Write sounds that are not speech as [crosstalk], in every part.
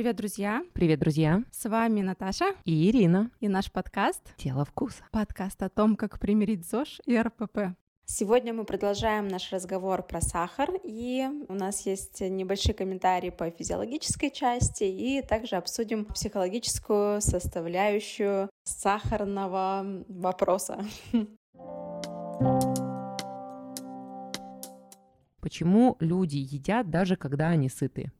Привет, друзья! Привет, друзья! С вами Наташа и Ирина. И наш подкаст «Тело вкуса». Подкаст о том, как примирить ЗОЖ и РПП. Сегодня мы продолжаем наш разговор про сахар, и у нас есть небольшие комментарии по физиологической части, и также обсудим психологическую составляющую сахарного вопроса. Почему люди едят даже когда они сыты?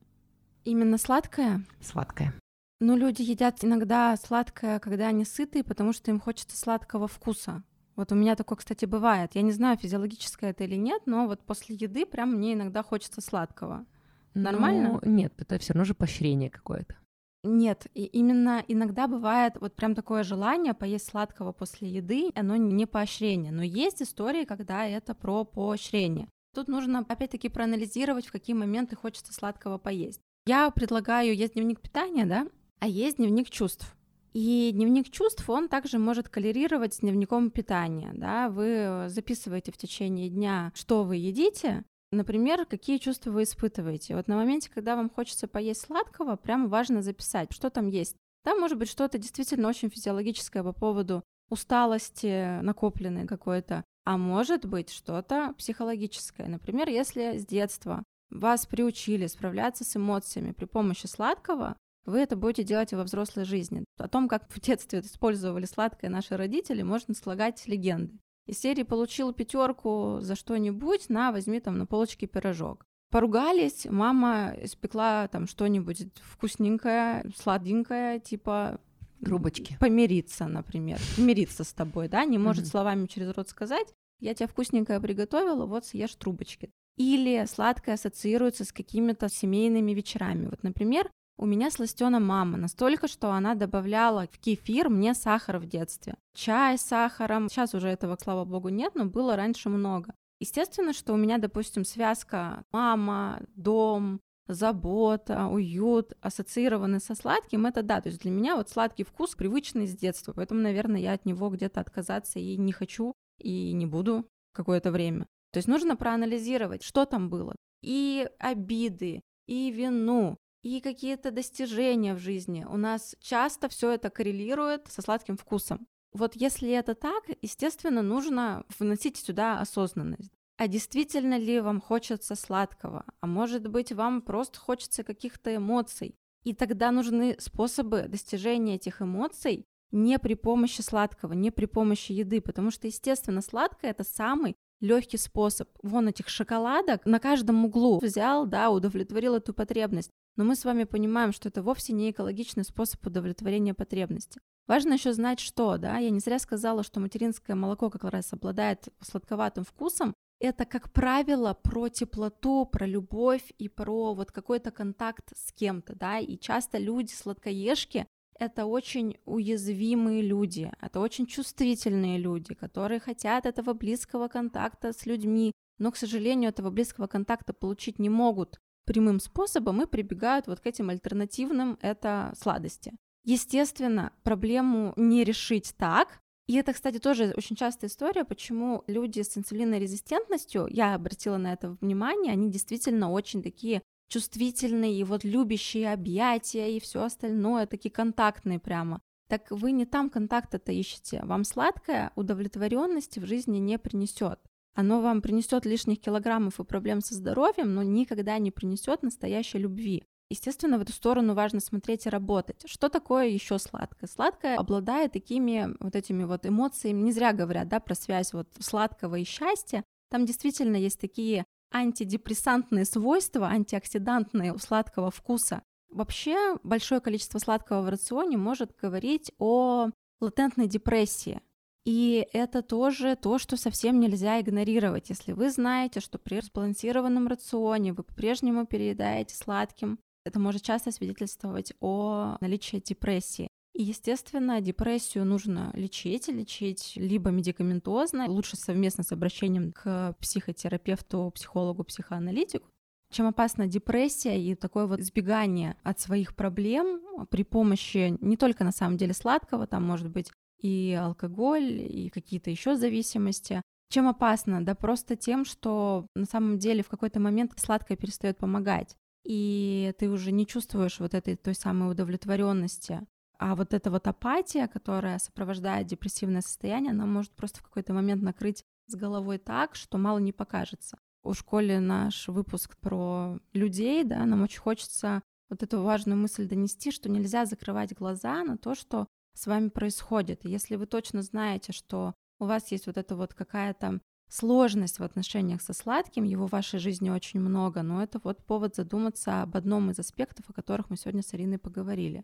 Именно сладкое? Сладкое. Ну, люди едят иногда сладкое, когда они сытые, потому что им хочется сладкого вкуса. Вот у меня такое, кстати, бывает. Я не знаю, физиологическое это или нет, но вот после еды прям мне иногда хочется сладкого. Нормально? Ну, нет, это все равно же поощрение какое-то. Нет, и именно иногда бывает вот прям такое желание поесть сладкого после еды, оно не поощрение, но есть истории, когда это про поощрение. Тут нужно опять-таки проанализировать, в какие моменты хочется сладкого поесть. Я предлагаю, есть дневник питания, да, а есть дневник чувств. И дневник чувств, он также может коллерировать с дневником питания. Да? Вы записываете в течение дня, что вы едите, Например, какие чувства вы испытываете? Вот на моменте, когда вам хочется поесть сладкого, прям важно записать, что там есть. Там может быть что-то действительно очень физиологическое по поводу усталости накопленной какой-то, а может быть что-то психологическое. Например, если с детства вас приучили справляться с эмоциями при помощи сладкого, вы это будете делать и во взрослой жизни. О том, как в детстве использовали сладкое наши родители, можно слагать легенды. Из серии получил пятерку за что-нибудь, на, возьми там на полочке пирожок. Поругались, мама испекла там что-нибудь вкусненькое, сладенькое, типа трубочки. Помириться, например. Помириться с тобой, да, не может словами через рот сказать. Я тебе вкусненькое приготовила, вот съешь трубочки. Или сладкое ассоциируется с какими-то семейными вечерами. Вот, например, у меня сластена мама настолько, что она добавляла в кефир мне сахар в детстве. Чай с сахаром. Сейчас уже этого, слава богу, нет, но было раньше много. Естественно, что у меня, допустим, связка мама, дом, забота, уют ассоциированы со сладким, это да, то есть для меня вот сладкий вкус привычный с детства, поэтому, наверное, я от него где-то отказаться и не хочу, и не буду какое-то время. То есть нужно проанализировать, что там было. И обиды, и вину, и какие-то достижения в жизни. У нас часто все это коррелирует со сладким вкусом. Вот если это так, естественно, нужно вносить сюда осознанность. А действительно ли вам хочется сладкого? А может быть, вам просто хочется каких-то эмоций? И тогда нужны способы достижения этих эмоций не при помощи сладкого, не при помощи еды, потому что, естественно, сладкое это самый легкий способ. Вон этих шоколадок на каждом углу взял, да, удовлетворил эту потребность. Но мы с вами понимаем, что это вовсе не экологичный способ удовлетворения потребности. Важно еще знать, что, да, я не зря сказала, что материнское молоко как раз обладает сладковатым вкусом. Это, как правило, про теплоту, про любовь и про вот какой-то контакт с кем-то, да, и часто люди сладкоежки это очень уязвимые люди, это очень чувствительные люди, которые хотят этого близкого контакта с людьми, но, к сожалению, этого близкого контакта получить не могут прямым способом и прибегают вот к этим альтернативным, это сладости. Естественно, проблему не решить так, и это, кстати, тоже очень частая история, почему люди с инсулинорезистентностью, я обратила на это внимание, они действительно очень такие чувствительные, и вот любящие объятия и все остальное, такие контактные прямо. Так вы не там контакта-то ищете. Вам сладкое удовлетворенности в жизни не принесет. Оно вам принесет лишних килограммов и проблем со здоровьем, но никогда не принесет настоящей любви. Естественно, в эту сторону важно смотреть и работать. Что такое еще сладкое? Сладкое обладает такими вот этими вот эмоциями, не зря говорят, да, про связь вот сладкого и счастья. Там действительно есть такие антидепрессантные свойства, антиоксидантные у сладкого вкуса. Вообще большое количество сладкого в рационе может говорить о латентной депрессии. И это тоже то, что совсем нельзя игнорировать. Если вы знаете, что при сбалансированном рационе вы по-прежнему переедаете сладким, это может часто свидетельствовать о наличии депрессии. И, естественно, депрессию нужно лечить, лечить либо медикаментозно, лучше совместно с обращением к психотерапевту, психологу, психоаналитику. Чем опасна депрессия и такое вот избегание от своих проблем при помощи не только на самом деле сладкого, там может быть и алкоголь, и какие-то еще зависимости. Чем опасно? Да просто тем, что на самом деле в какой-то момент сладкое перестает помогать. и ты уже не чувствуешь вот этой той самой удовлетворенности. А вот эта вот апатия, которая сопровождает депрессивное состояние, она может просто в какой-то момент накрыть с головой так, что мало не покажется. У школе наш выпуск про людей, да, нам очень хочется вот эту важную мысль донести, что нельзя закрывать глаза на то, что с вами происходит. Если вы точно знаете, что у вас есть вот эта вот какая-то сложность в отношениях со сладким, его в вашей жизни очень много, но это вот повод задуматься об одном из аспектов, о которых мы сегодня с Ариной поговорили.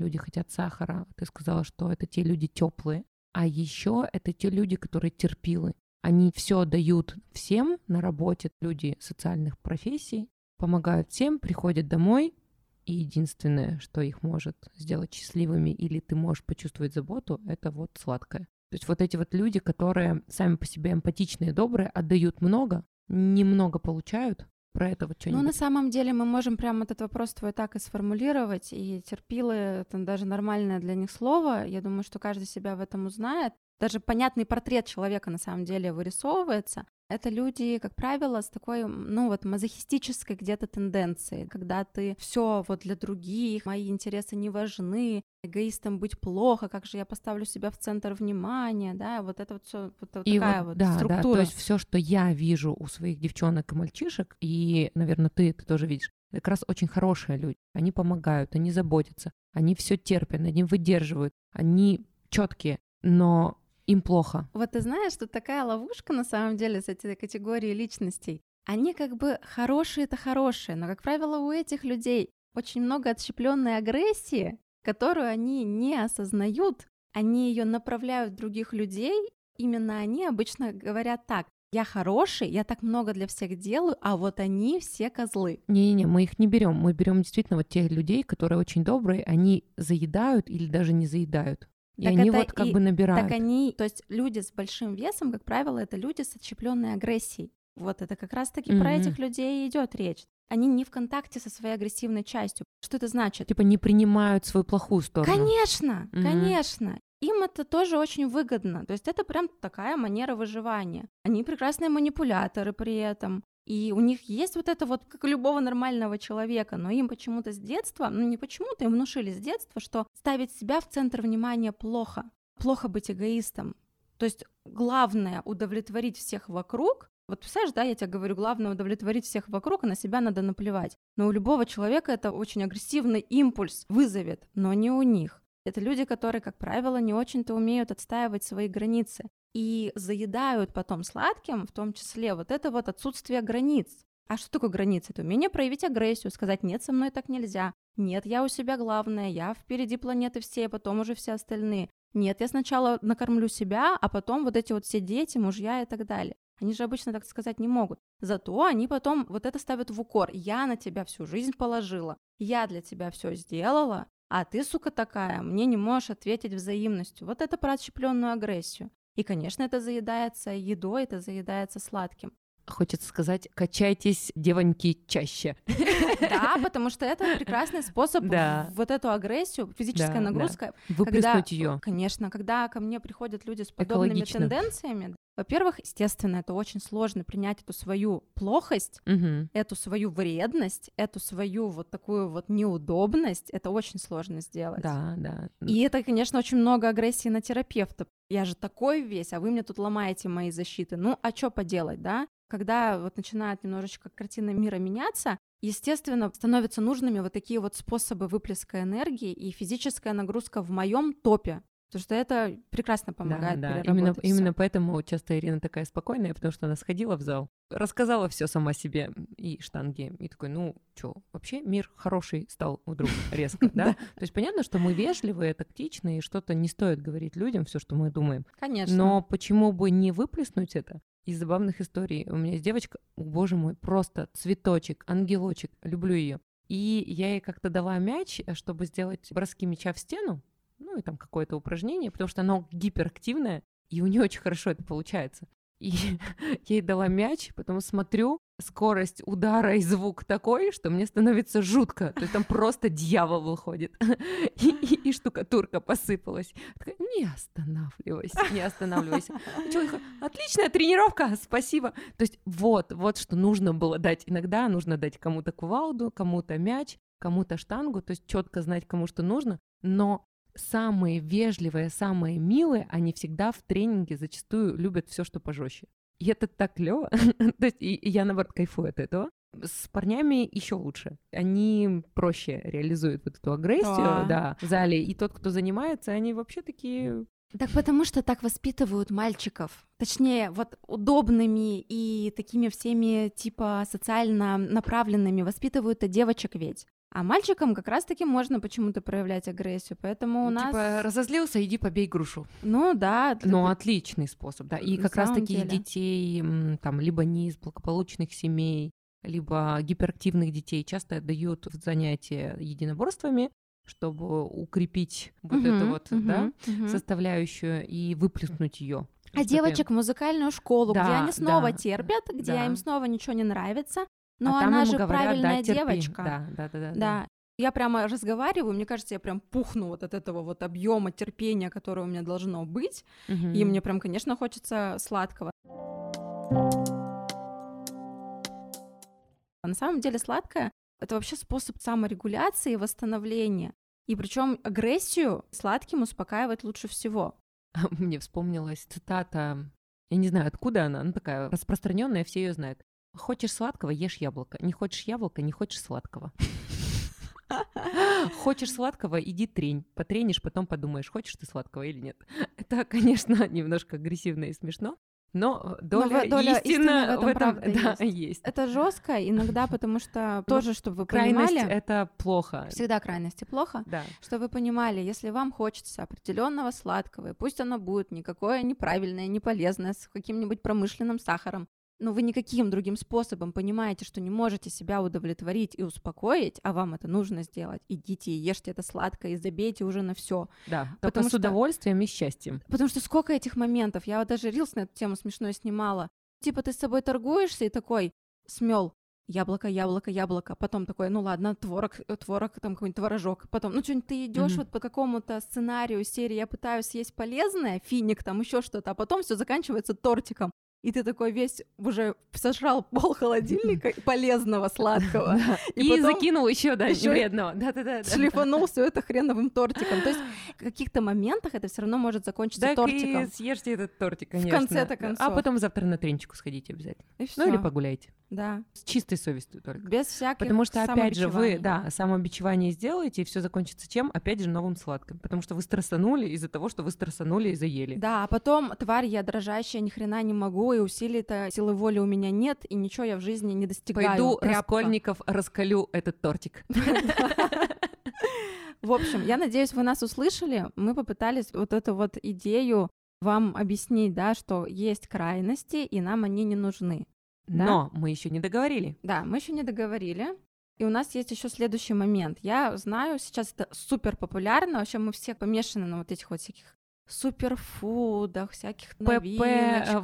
Люди хотят сахара. Ты сказала, что это те люди теплые. А еще это те люди, которые терпилы. Они все дают всем на работе, люди социальных профессий, помогают всем, приходят домой, и единственное, что их может сделать счастливыми или ты можешь почувствовать заботу, это вот сладкое. То есть вот эти вот люди, которые сами по себе эмпатичные, добрые, отдают много, немного получают, про это вот что-нибудь? Ну, на самом деле мы можем прямо этот вопрос твой так и сформулировать, и терпилы — это даже нормальное для них слово. Я думаю, что каждый себя в этом узнает. Даже понятный портрет человека на самом деле вырисовывается это люди, как правило, с такой, ну вот, мазохистической где-то тенденцией, когда ты все вот для других, мои интересы не важны, эгоистом быть плохо, как же я поставлю себя в центр внимания, да, вот это вот все вот и такая вот, вот да, структура. Да, то есть все, что я вижу у своих девчонок и мальчишек, и, наверное, ты, ты тоже видишь, как раз очень хорошие люди. Они помогают, они заботятся, они все терпят, они выдерживают, они четкие, но им плохо. Вот ты знаешь, что такая ловушка на самом деле с этой категорией личностей. Они как бы хорошие это хорошие, но, как правило, у этих людей очень много отщепленной агрессии, которую они не осознают, они ее направляют в других людей, именно они обычно говорят так, я хороший, я так много для всех делаю, а вот они все козлы. Не-не-не, мы их не берем. Мы берем действительно вот тех людей, которые очень добрые, они заедают или даже не заедают. И так они вот как и, бы набирают. Так они, то есть люди с большим весом, как правило, это люди с отщепленной агрессией. Вот это как раз-таки mm-hmm. про этих людей идет речь. Они не в контакте со своей агрессивной частью. Что это значит? Типа не принимают свою плохую сторону. Конечно, mm-hmm. конечно. Им это тоже очень выгодно. То есть это прям такая манера выживания. Они прекрасные манипуляторы при этом. И у них есть вот это вот, как у любого нормального человека, но им почему-то с детства, ну не почему-то, им внушили с детства, что ставить себя в центр внимания плохо, плохо быть эгоистом. То есть главное удовлетворить всех вокруг, вот представляешь, да, я тебе говорю, главное удовлетворить всех вокруг, а на себя надо наплевать. Но у любого человека это очень агрессивный импульс вызовет, но не у них. Это люди, которые, как правило, не очень-то умеют отстаивать свои границы и заедают потом сладким, в том числе вот это вот отсутствие границ. А что такое границы? Это умение проявить агрессию, сказать «нет, со мной так нельзя», «нет, я у себя главная», «я впереди планеты все, а потом уже все остальные», «нет, я сначала накормлю себя, а потом вот эти вот все дети, мужья и так далее». Они же обычно так сказать не могут. Зато они потом вот это ставят в укор. Я на тебя всю жизнь положила, я для тебя все сделала, а ты, сука, такая, мне не можешь ответить взаимностью. Вот это про отщепленную агрессию. И, конечно, это заедается едой, это заедается сладким. Хочется сказать, качайтесь, девоньки, чаще. [laughs] Да, [laughs] потому что это прекрасный способ да. вот эту агрессию, физическая да, нагрузка. Да. Выплеснуть ее. Конечно, когда ко мне приходят люди с подобными тенденциями, во-первых, естественно, это очень сложно принять эту свою плохость, угу. эту свою вредность, эту свою вот такую вот неудобность. Это очень сложно сделать. Да, да. И это, конечно, очень много агрессии на терапевта. Я же такой весь, а вы мне тут ломаете мои защиты. Ну, а что поделать, да? Когда вот начинает немножечко картина мира меняться, естественно, становятся нужными вот такие вот способы выплеска энергии, и физическая нагрузка в моем топе Потому что это прекрасно помогает да, да. Именно, именно поэтому часто Ирина такая спокойная, потому что она сходила в зал, рассказала все сама себе и штанги, и такой, ну, что, вообще мир хороший стал вдруг [laughs] резко, да? То есть понятно, что мы вежливые, тактичные, и что-то не стоит говорить людям все, что мы думаем. Конечно. Но почему бы не выплеснуть это? Из забавных историй. У меня есть девочка, боже мой, просто цветочек, ангелочек, люблю ее. И я ей как-то дала мяч, э, чтобы сделать броски мяча в стену, ну и там какое-то упражнение, потому что оно гиперактивное, и у нее очень хорошо это получается. И [laughs] я ей дала мяч, потом смотрю, скорость удара и звук такой, что мне становится жутко. То есть там просто дьявол выходит. [laughs] И, и, и штукатурка посыпалась. Такая, не останавливайся, не останавливайся. Человек, отличная тренировка, спасибо. То есть вот, вот что нужно было дать. Иногда нужно дать кому-то кувалду, кому-то мяч, кому-то штангу, то есть четко знать, кому что нужно, но самые вежливые, самые милые, они всегда в тренинге зачастую любят все, что пожестче. И это так клево. [laughs] То есть и, и я, наоборот, кайфую от этого. С парнями еще лучше. Они проще реализуют вот эту агрессию, да. да, в зале. И тот, кто занимается, они вообще такие так потому что так воспитывают мальчиков. Точнее, вот удобными и такими всеми типа социально направленными воспитывают-то девочек ведь. А мальчикам как раз-таки можно почему-то проявлять агрессию, поэтому у ну, нас... Типа, разозлился, иди побей грушу. Ну да. Ну, отличный способ, да. И как раз-таки деле. детей, там, либо не из благополучных семей, либо гиперактивных детей часто отдают в занятия единоборствами, чтобы укрепить вот uh-huh, эту вот, uh-huh, да, uh-huh. составляющую и выплеснуть ее. А девочек в музыкальную школу, да, где они снова да, терпят, где да. им снова ничего не нравится, но а она же говорят, правильная да, девочка. Да, да, да, да, да. Я прямо разговариваю, мне кажется, я прям пухну вот от этого вот объема терпения, которое у меня должно быть, угу. и мне прям, конечно, хочется сладкого. На самом деле сладкое — это вообще способ саморегуляции и восстановления. И причем агрессию сладким успокаивать лучше всего. [laughs] Мне вспомнилась цитата, я не знаю, откуда она, она такая распространенная, все ее знают. Хочешь сладкого, ешь яблоко. Не хочешь яблоко, не хочешь сладкого. [laughs] Хочешь сладкого, иди трень. Потренишь, потом подумаешь, хочешь ты сладкого или нет. Это, конечно, [laughs] немножко агрессивно и смешно, но доля, но доля истины, в этом, в этом да, есть. есть. Это жестко иногда, потому что [laughs] тоже, чтобы вы крайность понимали... это плохо. Всегда крайности плохо. Да. Чтобы вы понимали, если вам хочется определенного сладкого, и пусть оно будет никакое неправильное, не полезное, с каким-нибудь промышленным сахаром, но вы никаким другим способом понимаете, что не можете себя удовлетворить и успокоить, а вам это нужно сделать, идите и ешьте это сладкое и забейте уже на все. Да, потому с что, удовольствием и счастьем. Потому что сколько этих моментов, я вот даже рилс на эту тему смешно снимала. Типа ты с собой торгуешься и такой смел яблоко, яблоко, яблоко, потом такой, ну ладно, творог, э, творог, там какой-нибудь творожок, потом, ну что-нибудь ты идешь mm-hmm. вот по какому-то сценарию серии, я пытаюсь съесть полезное, финик, там еще что-то, а потом все заканчивается тортиком и ты такой весь уже сожрал пол холодильника полезного сладкого. И, закинул еще, да, вредного. Да-да-да. Шлифанул все это хреновым тортиком. То есть в каких-то моментах это все равно может закончиться тортиком. съешьте этот тортик, конечно. В конце-то концов. А потом завтра на тренчику сходите обязательно. Ну или погуляйте. Да. С чистой совестью только. Без всяких Потому что, опять же, вы, да, самообичевание сделаете, и все закончится чем? Опять же, новым сладким. Потому что вы стрессанули из-за того, что вы стрессанули и заели. Да, а потом, тварь, я дрожащая, ни хрена не могу, и усилий-то силы воли у меня нет, и ничего я в жизни не достигаю. Пойду Тряпка. Раскольников раскалю этот тортик. [laughs] В общем, я надеюсь, вы нас услышали. Мы попытались вот эту вот идею вам объяснить, да, что есть крайности, и нам они не нужны. Да? Но мы еще не договорили. Да, мы еще не договорили. И у нас есть еще следующий момент. Я знаю, сейчас это супер популярно. Вообще мы все помешаны на вот этих вот всяких суперфудах, всяких ПП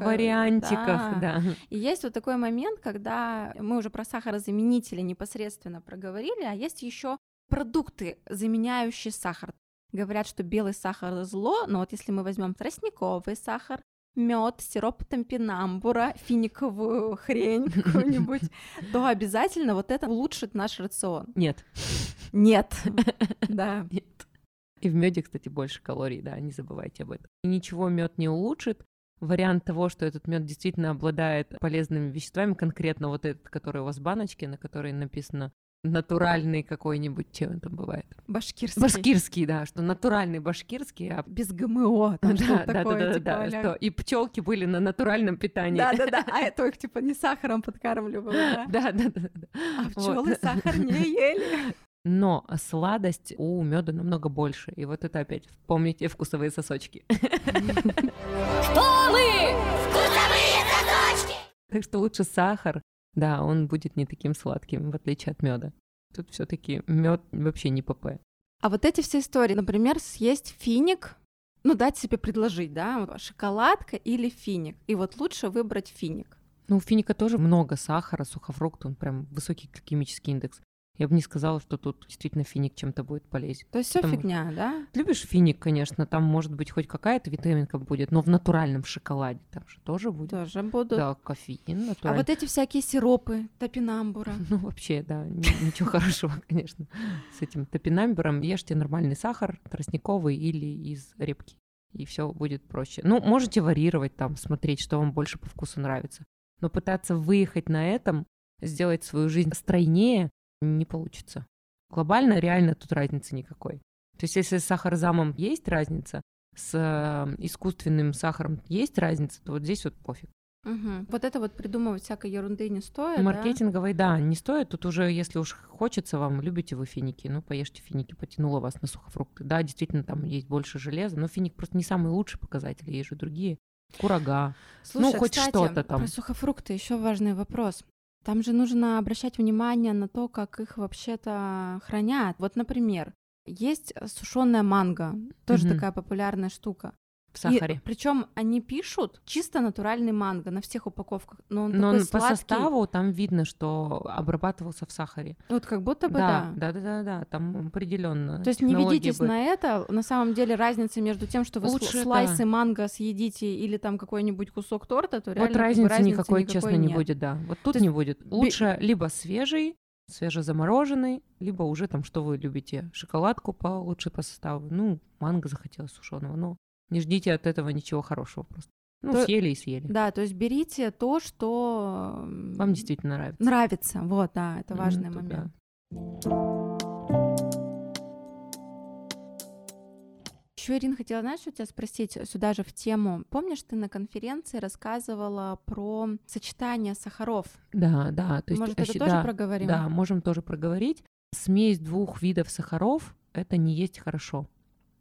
вариантиках, да. да. И есть вот такой момент, когда мы уже про сахарозаменители непосредственно проговорили, а есть еще продукты, заменяющие сахар. Говорят, что белый сахар зло, но вот если мы возьмем тростниковый сахар, мед, сироп тампинамбура, финиковую хрень [laughs] какую-нибудь, то обязательно вот это улучшит наш рацион. Нет. Нет. [laughs] Да. Нет. И в меде, кстати, больше калорий, да, не забывайте об этом. И ничего мед не улучшит. Вариант того, что этот мед действительно обладает полезными веществами, конкретно вот этот, который у вас в баночке, на которой написано натуральный какой-нибудь, чем там бывает? Башкирский. Башкирский, да, что натуральный башкирский, а без ГМО, там да, да, такое, да, да, типа, да, а что и пчелки были на натуральном питании. Да, да, да, [laughs] а это их типа не сахаром подкармливало, да? Да, да, да. А пчелы вот. сахар не [laughs] ели. Но сладость у меда намного больше. И вот это опять помните вкусовые сосочки. Кто мы? Вкусовые сосочки! Так что лучше сахар, да, он будет не таким сладким, в отличие от меда. Тут все-таки мед вообще не ПП. А вот эти все истории, например, съесть финик, ну, дать себе предложить, да, шоколадка или финик. И вот лучше выбрать финик. Ну, у финика тоже много сахара, сухофрукт, он прям высокий гликемический индекс. Я бы не сказала, что тут действительно финик чем-то будет полезен. То есть все Потому- фигня, да? Любишь финик, конечно, там может быть хоть какая-то витаминка будет, но в натуральном шоколаде там же тоже будет. Тоже будут. Да, кофеин А натуральный. вот эти всякие сиропы, топинамбура. [laughs] Ну, вообще, да, ни- ничего [laughs] хорошего, конечно, с этим топинамбером. Ешьте нормальный сахар, тростниковый или из репки, и все будет проще. Ну, можете варьировать там, смотреть, что вам больше по вкусу нравится. Но пытаться выехать на этом, сделать свою жизнь стройнее, не получится. Глобально реально тут разницы никакой. То есть если с сахарозамом есть разница, с э, искусственным сахаром есть разница, то вот здесь вот пофиг. Мгм. Вот это вот придумывать всякой ерунды не стоит, да? Маркетинговой, да, не стоит. Тут уже, если уж хочется вам, любите вы финики, ну, поешьте финики, потянуло вас на сухофрукты. Да, действительно, там есть больше железа, но финик просто не самый лучший показатель, есть же другие. Курага. Слушай, Ну, хоть кстати, что-то там. Про сухофрукты еще важный вопрос. Там же нужно обращать внимание на то, как их вообще-то хранят. Вот, например, есть сушеная манго, тоже Мгм. такая популярная штука. В сахаре. Причем они пишут чисто натуральный манго на всех упаковках, но он Но такой он по сладкий. составу там видно, что обрабатывался в сахаре. Вот как будто бы да. да, да, да, да, там определенно. То есть не ведитесь бы- на это. На самом деле разница между тем, что вы Лучше, слайсы манго съедите или там какой-нибудь кусок торта, то реально Вот разницы, разницы никакой, честно, не нет. будет, да. Вот тут То не будет. Лучше либо свежий, свежезамороженный, либо уже там, что вы любите, шоколадку получше по составу. Ну, манго захотелось сушеного, но не ждите от этого ничего хорошего просто. Ну, То- съели и съели. Да, то есть берите то, что Вам действительно нравится. нравится. Вот, да, это важный тут момент. Еще, Ирина, хотела, знаешь, что тебя спросить сюда же в тему. Помнишь, ты на конференции рассказывала про сочетание сахаров? Да, да. То есть, Может, это ощ- тоже да, проговорим? Да, можем тоже проговорить. Смесь двух видов сахаров – это не есть хорошо.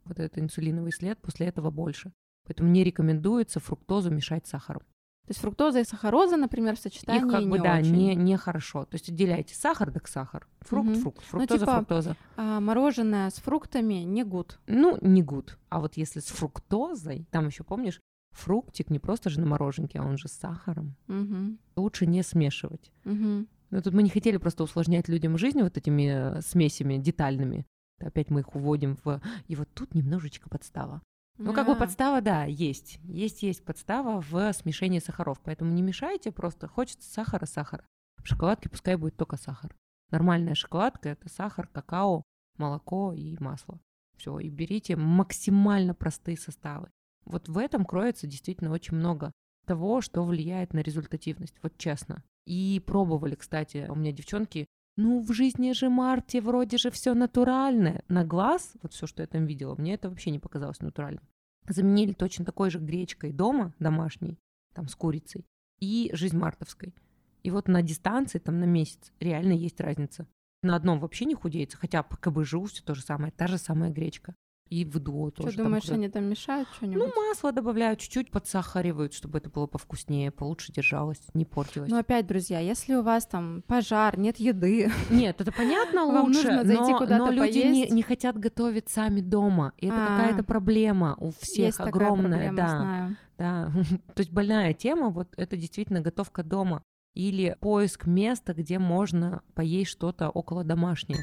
Вот это инсулиновый след, после этого больше. Поэтому не рекомендуется фруктозу мешать с сахаром. То есть фруктоза и сахароза, например, в сочетании Их как бы, не да, очень. не, не хорошо. То есть отделяйте сахар так сахар, фрукт, Мгм. фрукт, фруктоза, типа- фруктоза. А мороженое с фруктами не гуд. Ну, не гуд. А вот если с фруктозой, там еще помнишь, фруктик не просто же на мороженке, а он же с сахаром. Мгм. Лучше не смешивать. Мгм. Но тут мы не хотели просто усложнять людям жизнь вот этими э, смесями детальными. Опять мы их уводим в... И вот тут немножечко подстава. Ну, как бы подстава, да, есть. Есть, есть подстава в смешении сахаров. Поэтому не мешайте, просто хочется сахара, сахара. В шоколадке пускай будет только сахар. Нормальная шоколадка – это сахар, какао, молоко и масло. Все, и берите максимально простые составы. Вот в этом кроется действительно очень много того, что влияет на результативность, вот честно. И пробовали, кстати, у меня девчонки, ну, в жизни же Марти вроде же все натуральное. На глаз, вот все, что я там видела, мне это вообще не показалось натуральным. Заменили точно такой же гречкой дома, домашней, там с курицей, и жизнь мартовской. И вот на дистанции, там на месяц, реально есть разница. На одном вообще не худеется, хотя по КБЖУ все то же самое, та же самая гречка. И в ДУО Что тоже. там думаешь, куда- они там мешают что-нибудь? Ну, масло добавляют, чуть-чуть подсахаривают, чтобы это было повкуснее, получше держалось, не портилось. Но опять, друзья, если у вас там пожар, нет еды, [laughs] Нет, это понятно Вам лучше, нужно зайти но, куда-то но люди не, поесть. не хотят готовить сами дома. И это А. какая-то проблема у всех есть такая огромная, проблема, да, знаю. да. [laughs] То есть больная тема, вот это действительно готовка дома или поиск места, где можно поесть что-то около домашнее.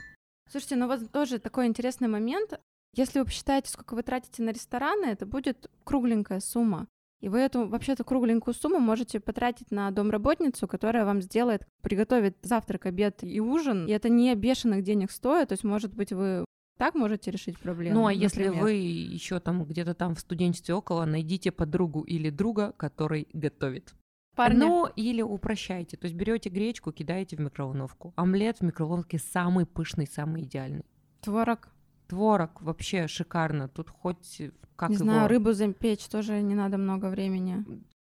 Слушайте, ну вот тоже такой интересный момент. Если вы посчитаете, сколько вы тратите на рестораны, это будет кругленькая сумма. И вы эту вообще-то кругленькую сумму можете потратить на домработницу, которая вам сделает, приготовит завтрак, обед и ужин. И это не бешеных денег стоит. То есть, может быть, вы так можете решить проблему. Ну а если например. вы еще там где-то там в студенчестве около, найдите подругу или друга, который готовит. Парни, Ну, или упрощайте. То есть берете гречку, кидаете в микроволновку. Омлет в микроволновке самый пышный, самый идеальный. творог, Творог вообще шикарно. Тут хоть как не его знаю, рыбу запечь тоже не надо много времени.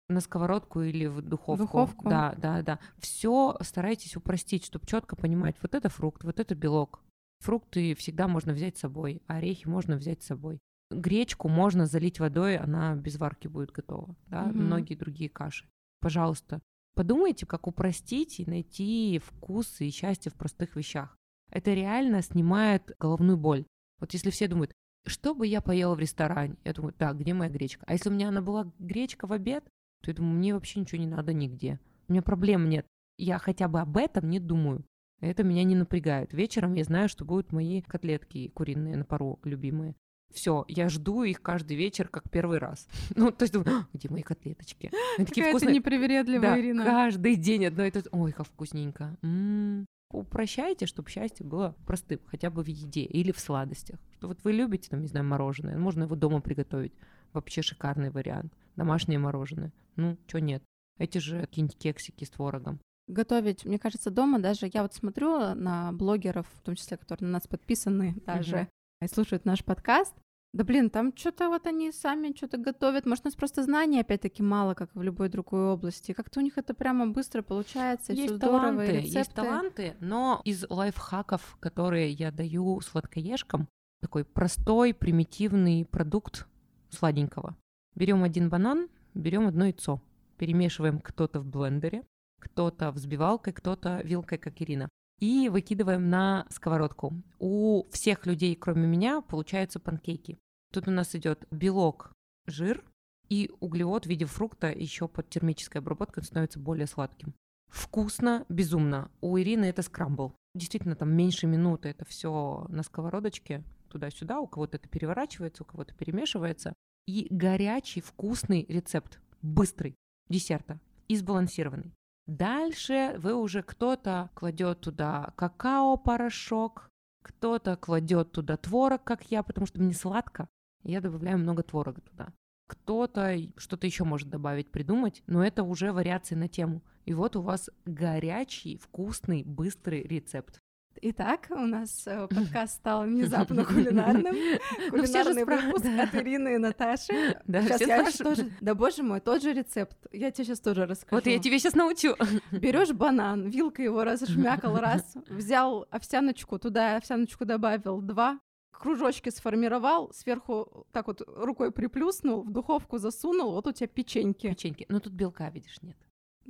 на сковородку или в духовку. духовку? Да, да, да. Все старайтесь упростить, чтобы четко понимать, вот это фрукт, вот это белок. Фрукты всегда можно взять с собой, орехи можно взять с собой. Гречку можно залить водой, она без варки будет готова. Да? Мгм. Многие другие каши. Пожалуйста, подумайте, как упростить и найти вкус и счастье в простых вещах. Это реально снимает головную боль. Вот если все думают, что бы я поела в ресторане? Я думаю, так, где моя гречка? А если у меня она была гречка в обед, то я думаю, мне вообще ничего не надо нигде. У меня проблем нет. Я хотя бы об этом не думаю. Это меня не напрягает. Вечером я знаю, что будут мои котлетки куриные на пару любимые. Все, я жду их каждый вечер, как первый раз. [laughs] Ну, то есть думаю, «А, где мои котлеточки? Они такие Какая вкусные. непривередливая, Да, Ирина. каждый день одно и то же. Ой, как вкусненько. М. Упрощайте, чтобы счастье было простым, хотя бы в еде или в сладостях. Что вот вы любите, там, не знаю, мороженое, можно его дома приготовить. Вообще шикарный вариант. Домашнее мороженое. Ну, что нет. Эти же какие-нибудь кексики с творогом. Готовить, мне кажется, дома даже, я вот смотрю на блогеров, в том числе, которые на нас подписаны даже, и слушают наш подкаст, да блин, там что-то вот они сами что-то готовят. Может, у нас просто знаний опять-таки мало, как в любой другой области. Как-то у них это прямо быстро получается, Есть здорово, таланты, есть рецепты. таланты, но из лайфхаков, которые я даю сладкоежкам, такой простой, примитивный продукт сладенького. Берем один банан, берем одно яйцо, перемешиваем кто-то в блендере, кто-то взбивалкой, кто-то вилкой, как Ирина. И выкидываем на сковородку. У всех людей, кроме меня, получаются панкейки. Тут у нас идет белок, жир и углевод в виде фрукта еще под термической обработкой становится более сладким. Вкусно, безумно. У Ирины это скрамбл. Действительно, там меньше минуты это все на сковородочке туда-сюда. У кого-то это переворачивается, у кого-то перемешивается. И горячий, вкусный рецепт, быстрый, десерта и сбалансированный. Дальше вы уже кто-то кладет туда какао-порошок, кто-то кладет туда творог, как я, потому что мне сладко. Я добавляю много творога туда. Кто-то что-то еще может добавить, придумать, но это уже вариации на тему. И вот у вас горячий, вкусный, быстрый рецепт. Итак, у нас э, подкаст стал внезапно [laughs] кулинарным. Ну, Кулинарный выпуск от Ирины и Наташи. Да, Сейчас я тоже... Да боже мой, тот же рецепт. Я тебе сейчас тоже расскажу. Вот я тебе сейчас научу. Берешь банан, вилкой его разжмякал [laughs] раз, взял овсяночку, туда овсяночку добавил два, кружочки сформировал, сверху так вот рукой приплюснул, в духовку засунул, вот у тебя печеньки. Печеньки. Но тут белка, видишь, нет.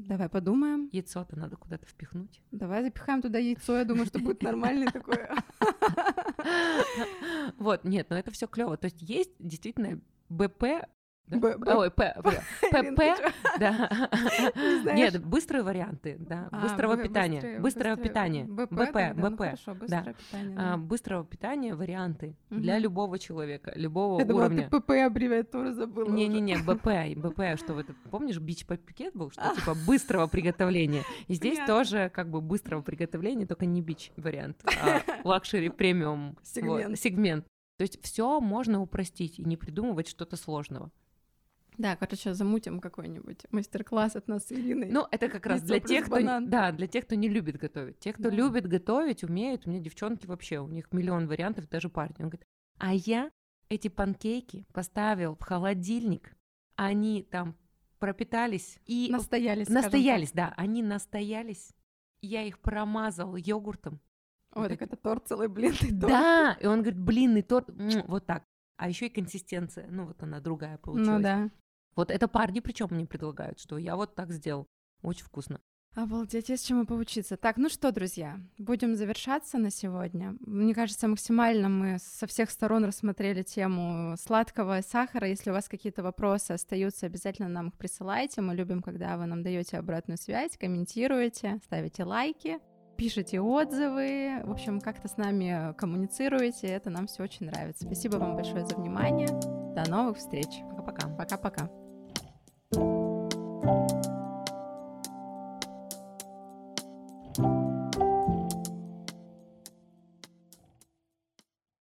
Давай подумаем. Яйцо-то надо куда-то впихнуть. Давай запихаем туда яйцо, я думаю, что будет нормальный такой. [laughs] Вот, нет, но это все клево. То есть есть действительно БП? Б- Б- Ой, П, ПП, да. [laughs] Не? Нет, быстрые варианты, да, А, быстрого бы- питания, быстрое- питание, БП, БП, ну А, быстрого питания варианты для любого человека, любого уровня. ПП аббревиатуру забыла уже. Не-не-не, БП, БП, что вот помнишь, бич-пакет был, что типа [laughs] быстрого приготовления. И здесь тоже как бы быстрого приготовления, только не бич вариант, а [laughs] luxury премиум сегмент. То есть все можно упростить и не придумывать что-то сложного. Да, короче, замутим какой-нибудь мастер-класс от нас с Ириной. Ну, это как раз для тех, кто, да, для тех, кто не любит готовить. Те, кто Да. любит готовить, умеют, у меня девчонки вообще, у них миллион вариантов, даже парни. Он говорит, а я эти панкейки поставил в холодильник, они там пропитались и настоялись, настоялись, да, они настоялись. Я их промазал йогуртом. Ой, Вот так это торт, целый блинный торт. Да, и он говорит, блинный торт, вот так. А еще и консистенция, ну вот она другая получилась. Ну да. Вот это парни причем мне предлагают, что я вот так сделал. Очень вкусно. Обалдеть, есть чему поучиться. Так, ну что, друзья, будем завершаться на сегодня. Мне кажется, максимально мы со всех сторон рассмотрели тему сладкого сахара. Если у вас какие-то вопросы остаются, обязательно нам их присылайте. Мы любим, когда вы нам даете обратную связь, комментируете, ставите лайки, пишите отзывы. В общем, как-то с нами коммуницируете. Это нам все очень нравится. Спасибо вам большое за внимание. До новых встреч. Пока-пока. Пока-пока. Thank you.